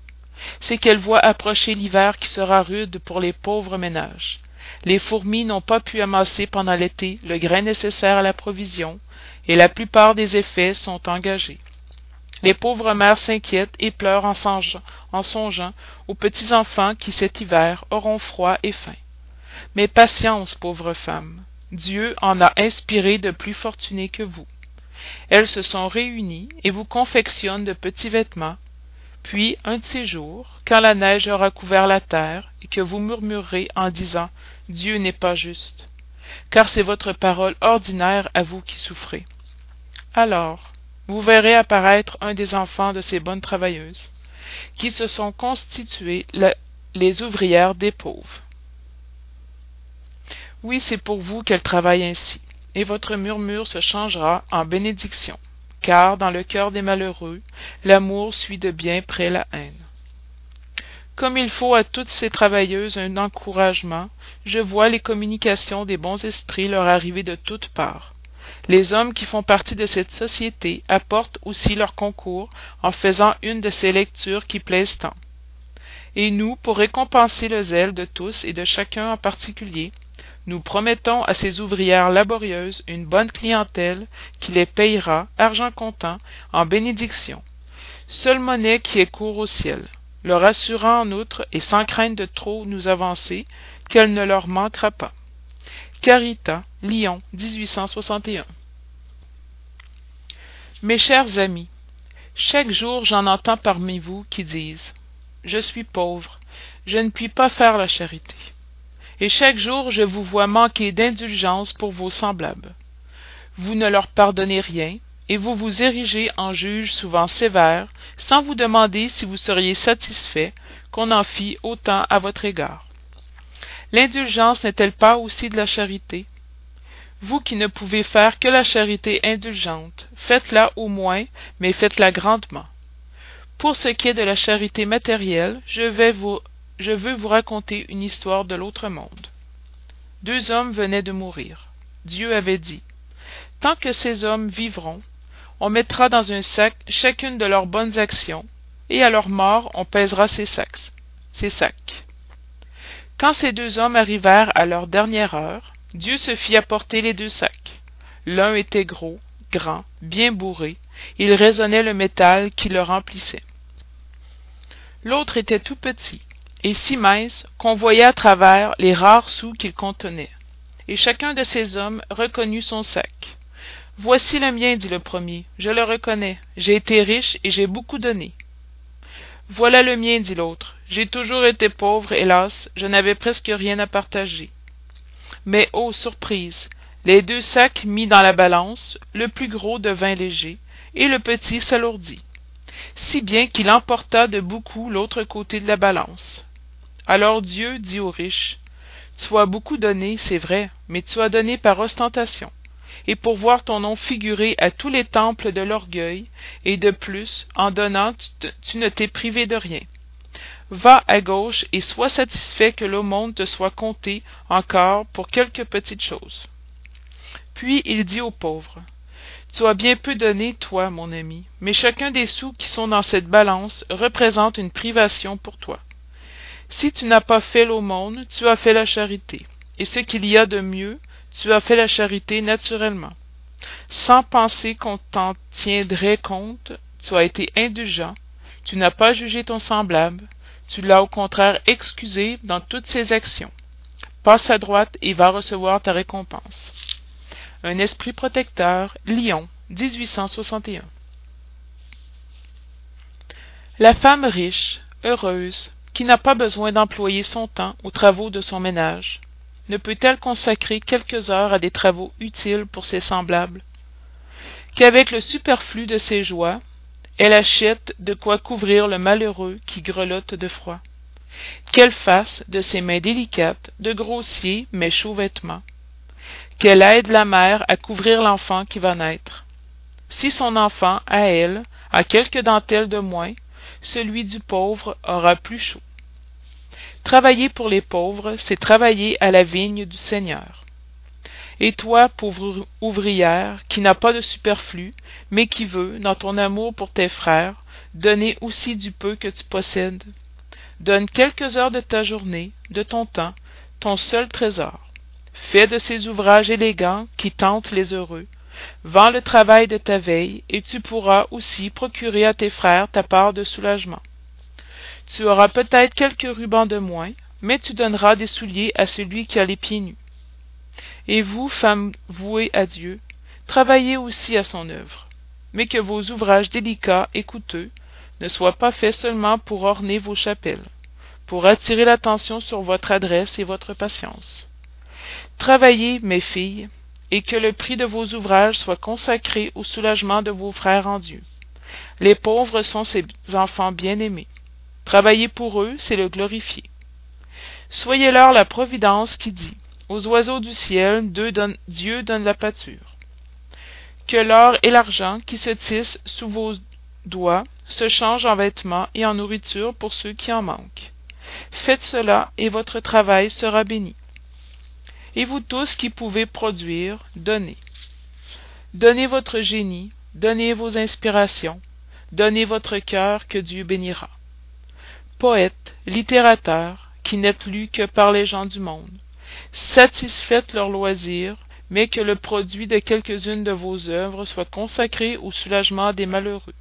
C'est qu'elles voient approcher l'hiver qui sera rude pour les pauvres ménages. Les fourmis n'ont pas pu amasser pendant l'été le grain nécessaire à la provision, et la plupart des effets sont engagés. Les pauvres mères s'inquiètent et pleurent en songeant, en songeant aux petits enfants qui cet hiver auront froid et faim. Mais patience, pauvres femmes, Dieu en a inspiré de plus fortunés que vous. Elles se sont réunies et vous confectionnent de petits vêtements, puis un de ces jours, quand la neige aura couvert la terre, et que vous murmurerez en disant Dieu n'est pas juste, car c'est votre parole ordinaire à vous qui souffrez. Alors, vous verrez apparaître un des enfants de ces bonnes travailleuses, qui se sont constituées les ouvrières des pauvres. Oui, c'est pour vous qu'elles travaillent ainsi, et votre murmure se changera en bénédiction car dans le cœur des malheureux, l'amour suit de bien près la haine. Comme il faut à toutes ces travailleuses un encouragement, je vois les communications des bons esprits leur arriver de toutes parts. Les hommes qui font partie de cette société apportent aussi leur concours en faisant une de ces lectures qui plaisent tant. Et nous, pour récompenser le zèle de tous et de chacun en particulier, nous promettons à ces ouvrières laborieuses une bonne clientèle qui les payera, argent comptant, en bénédiction. Seule monnaie qui est court au ciel, leur assurant en outre, et sans crainte de trop nous avancer, qu'elle ne leur manquera pas. Carita, Lyon, 1861. Mes chers amis, chaque jour j'en entends parmi vous qui disent Je suis pauvre, je ne puis pas faire la charité et chaque jour je vous vois manquer d'indulgence pour vos semblables. Vous ne leur pardonnez rien, et vous vous érigez en juge souvent sévère, sans vous demander si vous seriez satisfait qu'on en fît autant à votre égard. L'indulgence n'est-elle pas aussi de la charité? Vous qui ne pouvez faire que la charité indulgente, faites-la au moins, mais faites-la grandement. Pour ce qui est de la charité matérielle, je vais vous je veux vous raconter une histoire de l'autre monde. Deux hommes venaient de mourir. Dieu avait dit Tant que ces hommes vivront, on mettra dans un sac chacune de leurs bonnes actions, et à leur mort on pèsera ces sacs. Ces sacs. Quand ces deux hommes arrivèrent à leur dernière heure, Dieu se fit apporter les deux sacs. L'un était gros, grand, bien bourré, il résonnait le métal qui le remplissait. L'autre était tout petit, et si mince qu'on voyait à travers les rares sous qu'il contenait. Et chacun de ces hommes reconnut son sac. Voici le mien, dit le premier, je le reconnais, j'ai été riche et j'ai beaucoup donné. Voilà le mien, dit l'autre, j'ai toujours été pauvre, hélas, je n'avais presque rien à partager. Mais ô surprise, les deux sacs mis dans la balance, le plus gros devint léger, et le petit s'alourdit, si bien qu'il emporta de beaucoup l'autre côté de la balance. Alors Dieu dit aux riches, Tu as beaucoup donné, c'est vrai, mais tu as donné par ostentation, et pour voir ton nom figurer à tous les temples de l'orgueil, et de plus, en donnant, tu, ne t'es privé de rien. Va à gauche et sois satisfait que le monde te soit compté encore pour quelques petites choses. Puis il dit aux pauvres, Tu as bien peu donné, toi, mon ami, mais chacun des sous qui sont dans cette balance représente une privation pour toi. Si tu n'as pas fait l'aumône, tu as fait la charité. Et ce qu'il y a de mieux, tu as fait la charité naturellement. Sans penser qu'on t'en tiendrait compte, tu as été indulgent, tu n'as pas jugé ton semblable, tu l'as au contraire excusé dans toutes ses actions. Passe à droite et va recevoir ta récompense. Un esprit protecteur, Lyon, 1861. La femme riche, heureuse, qui n'a pas besoin d'employer son temps aux travaux de son ménage. Ne peut-elle consacrer quelques heures à des travaux utiles pour ses semblables? Qu'avec le superflu de ses joies elle achète de quoi couvrir le malheureux qui grelotte de froid. Qu'elle fasse de ses mains délicates de grossiers mais chauds vêtements. Qu'elle aide la mère à couvrir l'enfant qui va naître. Si son enfant, à elle, a quelques dentelles de moins, celui du pauvre aura plus chaud. Travailler pour les pauvres, c'est travailler à la vigne du Seigneur. Et toi, pauvre ouvrière, qui n'as pas de superflu, mais qui veux, dans ton amour pour tes frères, donner aussi du peu que tu possèdes, donne quelques heures de ta journée, de ton temps, ton seul trésor. Fais de ces ouvrages élégants qui tentent les heureux, Vends le travail de ta veille, et tu pourras aussi procurer à tes frères ta part de soulagement. Tu auras peut-être quelques rubans de moins, mais tu donneras des souliers à celui qui a les pieds nus. Et vous, femmes vouées à Dieu, travaillez aussi à son œuvre, mais que vos ouvrages délicats et coûteux ne soient pas faits seulement pour orner vos chapelles, pour attirer l'attention sur votre adresse et votre patience. Travaillez, mes filles, et que le prix de vos ouvrages soit consacré au soulagement de vos frères en Dieu. Les pauvres sont ses enfants bien-aimés. Travailler pour eux, c'est le glorifier. Soyez-leur la providence qui dit Aux oiseaux du ciel, Dieu donne la pâture. Que l'or et l'argent qui se tissent sous vos doigts se changent en vêtements et en nourriture pour ceux qui en manquent. Faites cela et votre travail sera béni et vous tous qui pouvez produire, donnez. Donnez votre génie, donnez vos inspirations, donnez votre cœur que Dieu bénira. Poètes, littérateurs, qui n'êtes lus que par les gens du monde, satisfaites leurs loisirs, mais que le produit de quelques-unes de vos œuvres soit consacré au soulagement des malheureux.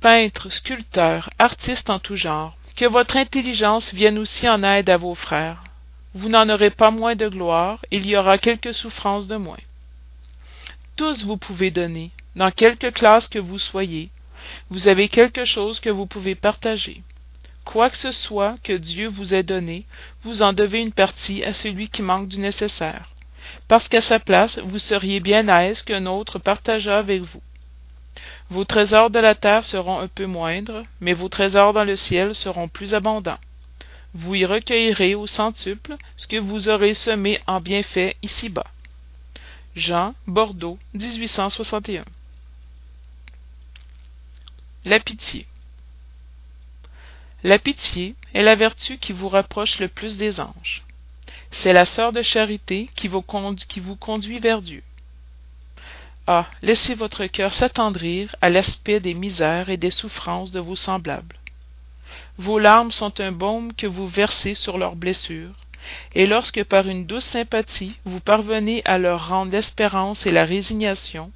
Peintres, sculpteurs, artistes en tout genre, que votre intelligence vienne aussi en aide à vos frères. Vous n'en aurez pas moins de gloire, il y aura quelques souffrances de moins. Tous vous pouvez donner, dans quelque classe que vous soyez, vous avez quelque chose que vous pouvez partager. Quoi que ce soit que Dieu vous ait donné, vous en devez une partie à celui qui manque du nécessaire, parce qu'à sa place vous seriez bien aise qu'un autre partageât avec vous. Vos trésors de la terre seront un peu moindres, mais vos trésors dans le ciel seront plus abondants. Vous y recueillerez au centuple ce que vous aurez semé en bienfaits ici-bas. Jean, Bordeaux, 1861. La pitié. La pitié est la vertu qui vous rapproche le plus des anges. C'est la sœur de charité qui vous conduit vers Dieu. Ah. Laissez votre cœur s'attendrir à l'aspect des misères et des souffrances de vos semblables. Vos larmes sont un baume que vous versez sur leurs blessures, et lorsque par une douce sympathie vous parvenez à leur rendre l'espérance et la résignation,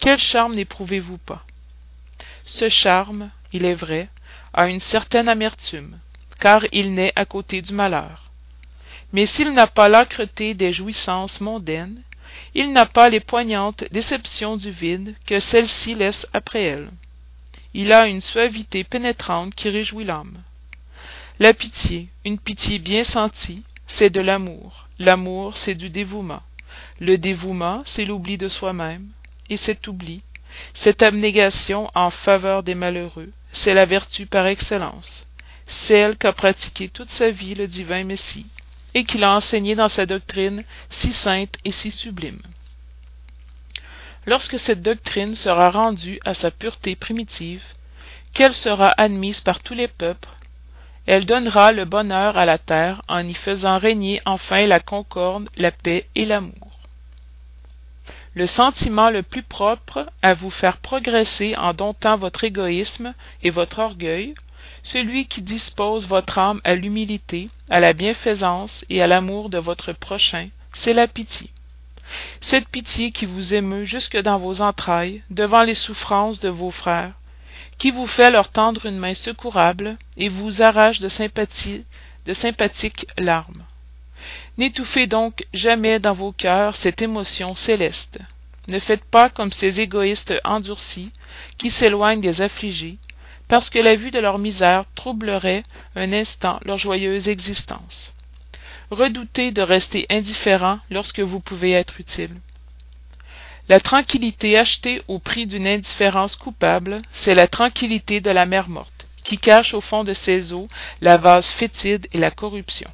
quel charme n'éprouvez vous pas? Ce charme, il est vrai, a une certaine amertume, car il naît à côté du malheur. Mais s'il n'a pas l'âcreté des jouissances mondaines, il n'a pas les poignantes déceptions du vide que celle-ci laisse après elle. Il a une suavité pénétrante qui réjouit l'âme. La pitié, une pitié bien sentie, c'est de l'amour. L'amour, c'est du dévouement. Le dévouement, c'est l'oubli de soi-même. Et cet oubli, cette abnégation en faveur des malheureux, c'est la vertu par excellence, celle qu'a pratiquée toute sa vie le divin Messie et qu'il a enseigné dans sa doctrine si sainte et si sublime. Lorsque cette doctrine sera rendue à sa pureté primitive, qu'elle sera admise par tous les peuples, elle donnera le bonheur à la terre en y faisant régner enfin la concorde, la paix et l'amour. Le sentiment le plus propre à vous faire progresser en domptant votre égoïsme et votre orgueil, celui qui dispose votre âme à l'humilité, à la bienfaisance et à l'amour de votre prochain, c'est la pitié. Cette pitié qui vous émeut jusque dans vos entrailles, devant les souffrances de vos frères, qui vous fait leur tendre une main secourable et vous arrache de sympathie, de sympathiques larmes. N'étouffez donc jamais dans vos cœurs cette émotion céleste. Ne faites pas comme ces égoïstes endurcis qui s'éloignent des affligés, parce que la vue de leur misère troublerait un instant leur joyeuse existence. Redoutez de rester indifférent lorsque vous pouvez être utile. La tranquillité achetée au prix d'une indifférence coupable, c'est la tranquillité de la mer morte, qui cache au fond de ses eaux la vase fétide et la corruption.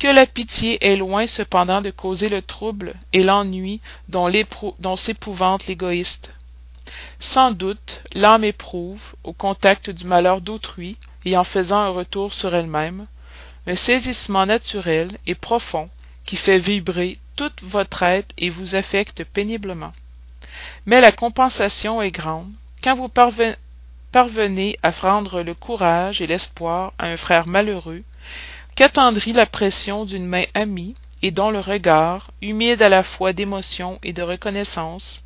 que la pitié est loin cependant de causer le trouble et l'ennui dont, dont s'épouvante l'égoïste. Sans doute, l'âme éprouve, au contact du malheur d'autrui et en faisant un retour sur elle-même, un saisissement naturel et profond qui fait vibrer toute votre être et vous affecte péniblement. Mais la compensation est grande quand vous parvenez à rendre le courage et l'espoir à un frère malheureux qu'attendrit la pression d'une main amie et dont le regard, humide à la fois d'émotion et de reconnaissance,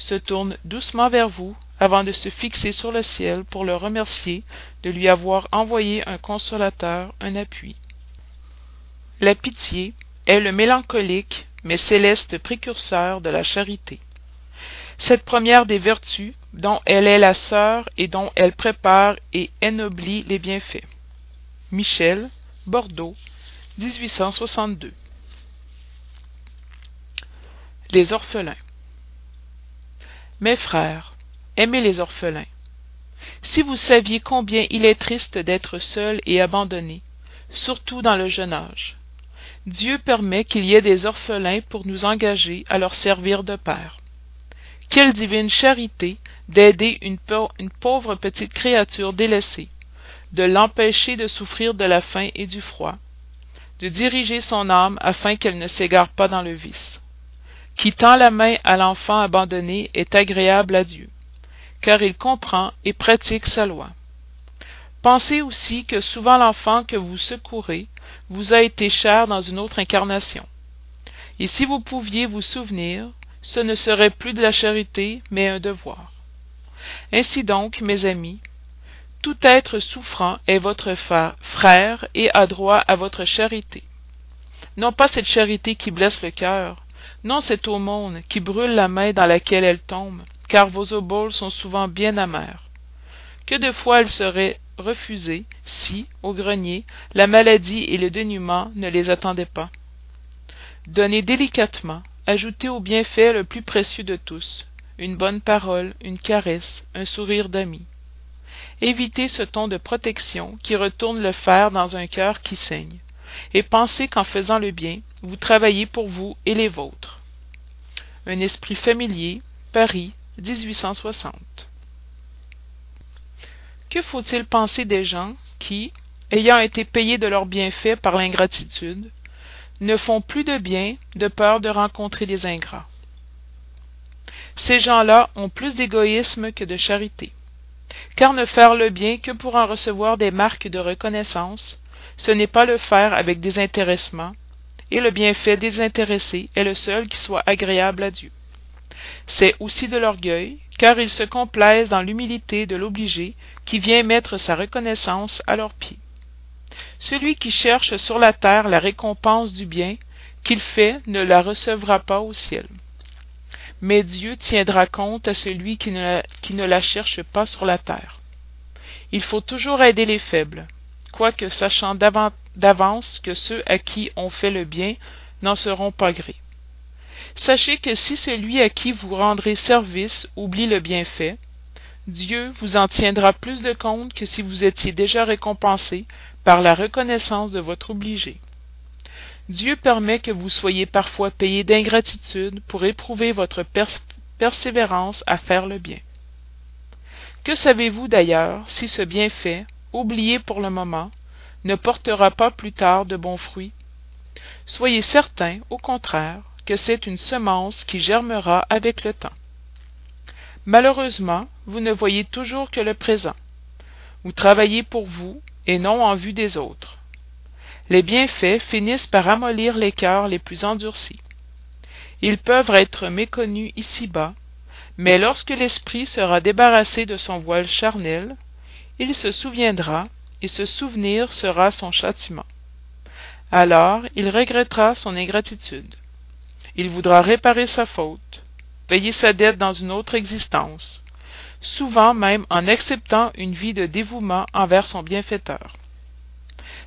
se tourne doucement vers vous avant de se fixer sur le ciel pour le remercier de lui avoir envoyé un consolateur, un appui. La pitié est le mélancolique mais céleste précurseur de la charité. Cette première des vertus, dont elle est la sœur et dont elle prépare et ennoblit les bienfaits. Michel, Bordeaux, 1862. Les orphelins. Mes frères, aimez les orphelins. Si vous saviez combien il est triste d'être seul et abandonné, surtout dans le jeune âge. Dieu permet qu'il y ait des orphelins pour nous engager à leur servir de père. Quelle divine charité d'aider une, pauvre petite créature délaissée, de l'empêcher de souffrir de la faim et du froid, de diriger son âme afin qu'elle ne s'égare pas dans le vice. Qui tend la main à l'enfant abandonné est agréable à Dieu, car il comprend et pratique sa loi. Pensez aussi que souvent l'enfant que vous secourez vous a été cher dans une autre incarnation. Et si vous pouviez vous souvenir, ce ne serait plus de la charité, mais un devoir. Ainsi donc, mes amis, tout être souffrant est votre frère et a droit à votre charité. Non pas cette charité qui blesse le cœur, non cette aumône qui brûle la main dans laquelle elle tombe, car vos oboles sont souvent bien amères. Que de fois elle serait refusée si, au grenier, la maladie et le dénuement ne les attendaient pas. Donnez délicatement, ajoutez au bienfait le plus précieux de tous, une bonne parole, une caresse, un sourire d'ami. Évitez ce ton de protection qui retourne le fer dans un cœur qui saigne, et pensez qu'en faisant le bien, vous travaillez pour vous et les vôtres. Un esprit familier, Paris, 1860. Que faut-il penser des gens qui, ayant été payés de leurs bienfaits par l'ingratitude, ne font plus de bien de peur de rencontrer des ingrats? Ces gens-là ont plus d'égoïsme que de charité car ne faire le bien que pour en recevoir des marques de reconnaissance, ce n'est pas le faire avec désintéressement, et le bienfait désintéressé est le seul qui soit agréable à Dieu. C'est aussi de l'orgueil, car ils se complaisent dans l'humilité de l'obligé qui vient mettre sa reconnaissance à leurs pieds. Celui qui cherche sur la terre la récompense du bien qu'il fait ne la recevra pas au ciel mais Dieu tiendra compte à celui qui ne, la, cherche pas sur la terre. Il faut toujours aider les faibles, quoique sachant d'avance que ceux à qui on fait le bien n'en seront pas grés. Sachez que si celui à qui vous rendrez service oublie le bienfait, Dieu vous en tiendra plus de compte que si vous étiez déjà récompensé par la reconnaissance de votre obligé. Dieu permet que vous soyez parfois payé d'ingratitude pour éprouver votre persévérance à faire le bien. Que savez-vous d'ailleurs si ce bienfait, oublié pour le moment, ne portera pas plus tard de bons fruits? Soyez certain, au contraire, que c'est une semence qui germera avec le temps. Malheureusement, vous ne voyez toujours que le présent. Vous travaillez pour vous et non en vue des autres les bienfaits finissent par amollir les cœurs les plus endurcis. Ils peuvent être méconnus ici-bas, mais lorsque l'esprit sera débarrassé de son voile charnel, il se souviendra, et ce souvenir sera son châtiment. Alors il regrettera son ingratitude. Il voudra réparer sa faute, payer sa dette dans une autre existence, souvent même en acceptant une vie de dévouement envers son bienfaiteur.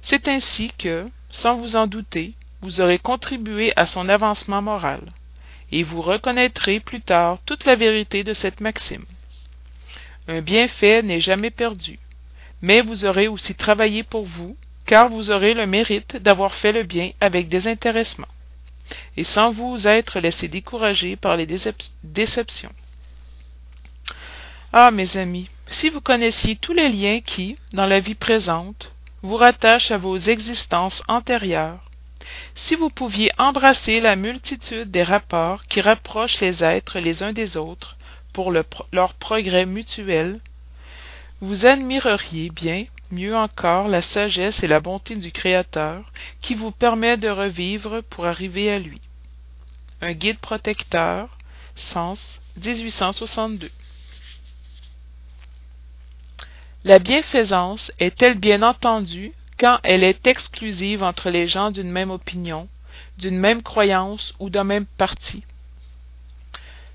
C'est ainsi que, sans vous en douter, vous aurez contribué à son avancement moral, et vous reconnaîtrez plus tard toute la vérité de cette maxime. Un bienfait n'est jamais perdu, mais vous aurez aussi travaillé pour vous, car vous aurez le mérite d'avoir fait le bien avec désintéressement, et sans vous être laissé décourager par les déceptions. Ah, mes amis, si vous connaissiez tous les liens qui, dans la vie présente, vous rattachent à vos existences antérieures, si vous pouviez embrasser la multitude des rapports qui rapprochent les êtres les uns des autres pour leur progrès mutuel, vous admireriez bien mieux encore la sagesse et la bonté du Créateur qui vous permet de revivre pour arriver à lui. Un guide protecteur, Sens 1862. La bienfaisance est-elle bien entendue quand elle est exclusive entre les gens d'une même opinion, d'une même croyance ou d'un même parti?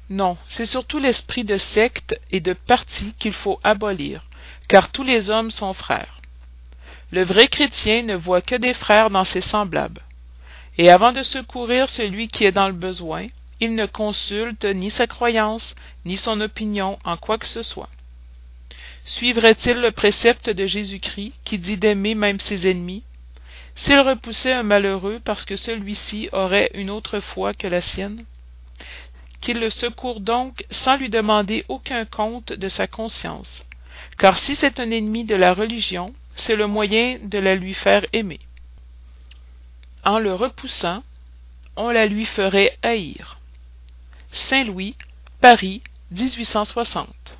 Non, c'est surtout l'esprit de secte et de parti qu'il faut abolir, car tous les hommes sont frères. Le vrai chrétien ne voit que des frères dans ses semblables. Et avant de secourir celui qui est dans le besoin, il ne consulte ni sa croyance, ni son opinion en quoi que ce soit suivrait-il le précepte de Jésus-Christ qui dit d'aimer même ses ennemis? S'il repoussait un malheureux parce que celui-ci aurait une autre foi que la sienne? Qu'il le secourt donc sans lui demander aucun compte de sa conscience, car si c'est un ennemi de la religion, c'est le moyen de la lui faire aimer. En le repoussant, on la lui ferait haïr. Saint Louis, Paris, 1860.